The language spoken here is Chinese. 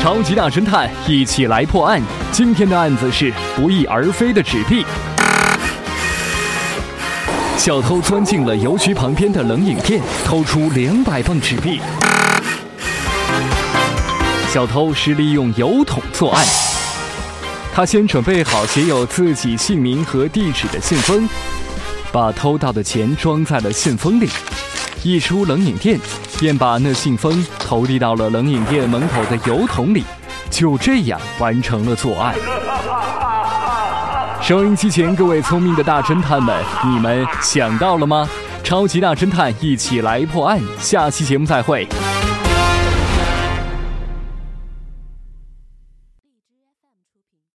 超级大侦探，一起来破案。今天的案子是不翼而飞的纸币。小偷钻进了邮局旁边的冷饮店，偷出两百磅纸币。小偷是利用邮筒作案。他先准备好写有自己姓名和地址的信封，把偷到的钱装在了信封里。一出冷饮店，便把那信封投递到了冷饮店门口的油桶里，就这样完成了作案。收音机前各位聪明的大侦探们，你们想到了吗？超级大侦探一起来破案，下期节目再会。